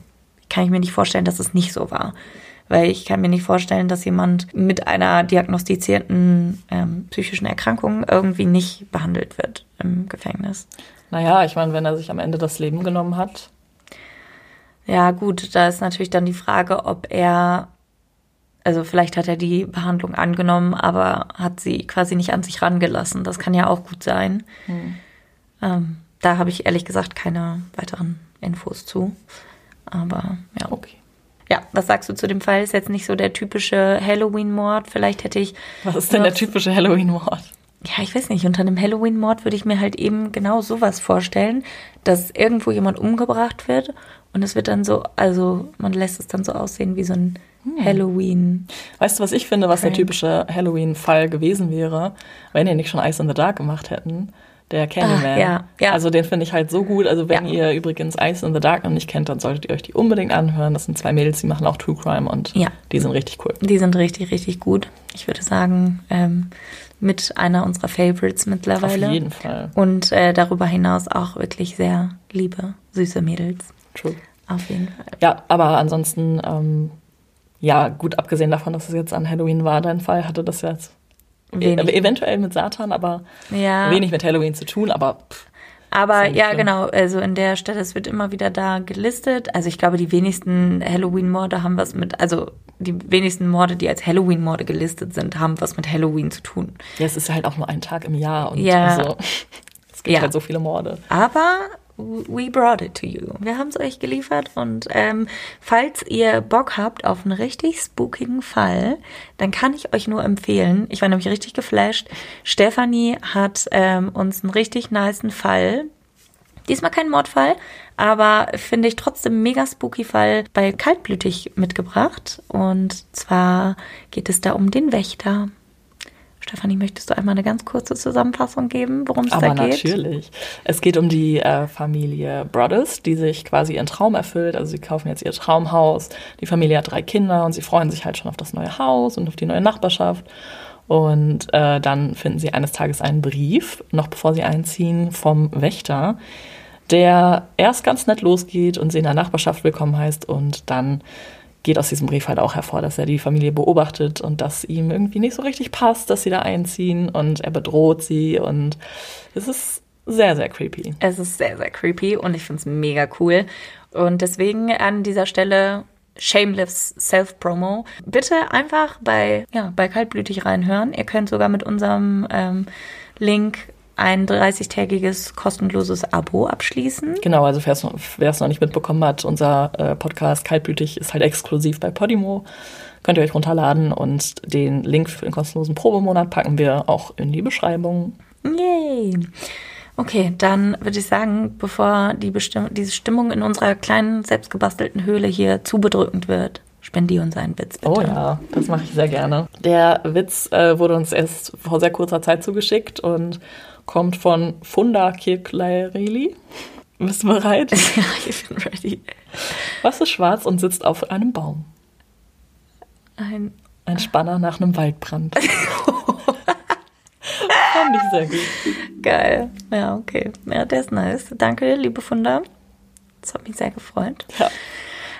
kann ich mir nicht vorstellen, dass es nicht so war. Weil ich kann mir nicht vorstellen, dass jemand mit einer diagnostizierten ähm, psychischen Erkrankung irgendwie nicht behandelt wird im Gefängnis. Naja, ich meine, wenn er sich am Ende das Leben genommen hat, Ja, gut, da ist natürlich dann die Frage, ob er, also vielleicht hat er die Behandlung angenommen, aber hat sie quasi nicht an sich rangelassen. Das kann ja auch gut sein. Ähm, da habe ich ehrlich gesagt keine weiteren Infos zu. Aber ja. okay. Ja, was sagst du zu dem Fall? Ist jetzt nicht so der typische Halloween-Mord. Vielleicht hätte ich. Was ist denn der typische Halloween-Mord? Ja, ich weiß nicht. Unter einem Halloween-Mord würde ich mir halt eben genau sowas vorstellen, dass irgendwo jemand umgebracht wird und es wird dann so, also man lässt es dann so aussehen wie so ein Halloween. Weißt du, was ich finde, was der Prank. typische Halloween-Fall gewesen wäre, wenn ihr nicht schon Ice in the Dark gemacht hätten? Der Candyman. Ah, ja, ja. Also den finde ich halt so gut. Also wenn Ja. ihr übrigens Ice in the Dark noch nicht kennt, dann solltet ihr euch die unbedingt anhören. Das sind zwei Mädels, die machen auch True Crime und die sind richtig cool. Die sind richtig, richtig gut. Ich würde sagen, ähm, mit einer unserer Favorites mittlerweile. Auf jeden Fall. Und äh, darüber hinaus auch wirklich sehr liebe, süße Mädels. True. Auf jeden Fall. Ja, aber ansonsten, ähm, ja, gut, abgesehen davon, dass es jetzt an Halloween war, dein Fall hatte das jetzt Wenig. e eventuell mit Satan, aber Ja. wenig mit Halloween zu tun, aber pff, Aber ja, schlimm. genau, also in der Stelle, es wird immer wieder da gelistet. Also ich glaube, die wenigsten Halloween-Morde haben was mit, also die wenigsten Morde, die als Halloween-Morde gelistet sind, haben was mit Halloween zu tun. ja, es ist halt auch nur ein Tag im Jahr und Ja. also, es gibt Ja. halt so viele Morde. Aber we brought it to you. Wir haben es euch geliefert und ähm, falls ihr Bock habt auf einen richtig spookigen Fall, dann kann ich euch nur empfehlen, ich war nämlich richtig geflasht, Stefanie hat ähm, uns einen richtig niceen Fall, diesmal kein Mordfall, aber finde ich trotzdem mega spooky Fall bei Kaltblütig mitgebracht und zwar geht es da um den Wächter. Stefanie, möchtest du einmal eine ganz kurze Zusammenfassung geben, worum es da Aber geht? natürlich. Es geht um die äh, Familie Brothers, die sich quasi ihren Traum erfüllt. Also sie kaufen jetzt ihr Traumhaus. Die Familie hat drei Kinder und sie freuen sich halt schon auf das neue Haus und auf die neue Nachbarschaft. Und äh, dann finden sie eines Tages einen Brief, noch bevor sie einziehen, vom Wächter, der erst ganz nett losgeht und sie in der Nachbarschaft willkommen heißt und dann geht aus diesem Brief halt auch hervor, dass er die Familie beobachtet und dass ihm irgendwie nicht so richtig passt, dass sie da einziehen und er bedroht sie und es ist sehr, sehr creepy. Es ist sehr, sehr creepy und ich finde es mega cool. Und deswegen an dieser Stelle Shameless Self-Promo. Bitte einfach bei, ja, bei Kaltblütig reinhören. Ihr könnt sogar mit unserem ähm, Link ein 30-tägiges kostenloses Abo abschließen. Genau, also wer es noch nicht mitbekommen hat, unser äh, Podcast Kaltblütig ist halt exklusiv bei Podimo. Könnt ihr euch runterladen und den Link für den kostenlosen Probemonat packen wir auch in die Beschreibung. Yay! Okay, dann würde ich sagen, bevor die Bestimm diese Stimmung in unserer kleinen, selbstgebastelten Höhle hier zu bedrückend wird, spendier uns einen Witz, bitte. Oh ja, das mache ich sehr gerne. Der Witz äh, wurde uns erst vor sehr kurzer Zeit zugeschickt und kommt von Funda Kirkleireli. Bist du bereit? ja, ich bin ready. Was ist schwarz und sitzt auf einem Baum? Ein, Ein Spanner nach einem Waldbrand. Fand ich sehr gut. Geil. Ja, okay. Ja, der ist nice. Danke, liebe Funda. Das hat mich sehr gefreut. Ja.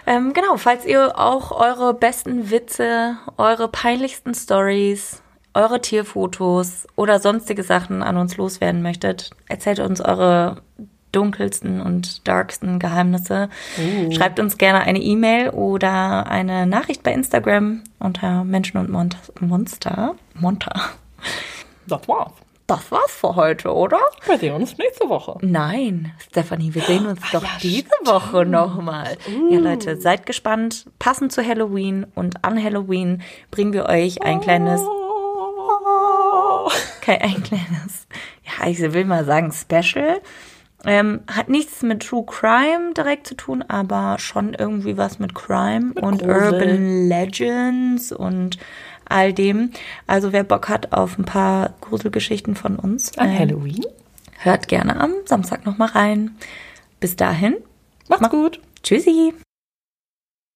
Ähm, genau, falls ihr auch eure besten Witze, eure peinlichsten Stories, eure Tierfotos oder sonstige Sachen an uns loswerden möchtet, erzählt uns eure dunkelsten und darksten Geheimnisse. Uh. Schreibt uns gerne eine E-Mail oder eine Nachricht bei Instagram unter Menschen und Mon Monster. Monster. Das war's. Das war's für heute, oder? Wir sehen uns nächste Woche. Nein, Stephanie, wir sehen uns Ach, doch ja, diese stimmt. Woche nochmal. Uh. Ja, Leute, seid gespannt. Passend zu Halloween und an Halloween bringen wir euch ein kleines. Kein, ein kleines, ja, ich will mal sagen, Special. Ähm, hat nichts mit True Crime direkt zu tun, aber schon irgendwie was mit Crime mit und Grusel. Urban Legends und all dem. Also wer Bock hat auf ein paar Gruselgeschichten von uns. An ähm, Halloween. Hört gerne am Samstag nochmal rein. Bis dahin. Macht's Mach gut. Tschüssi.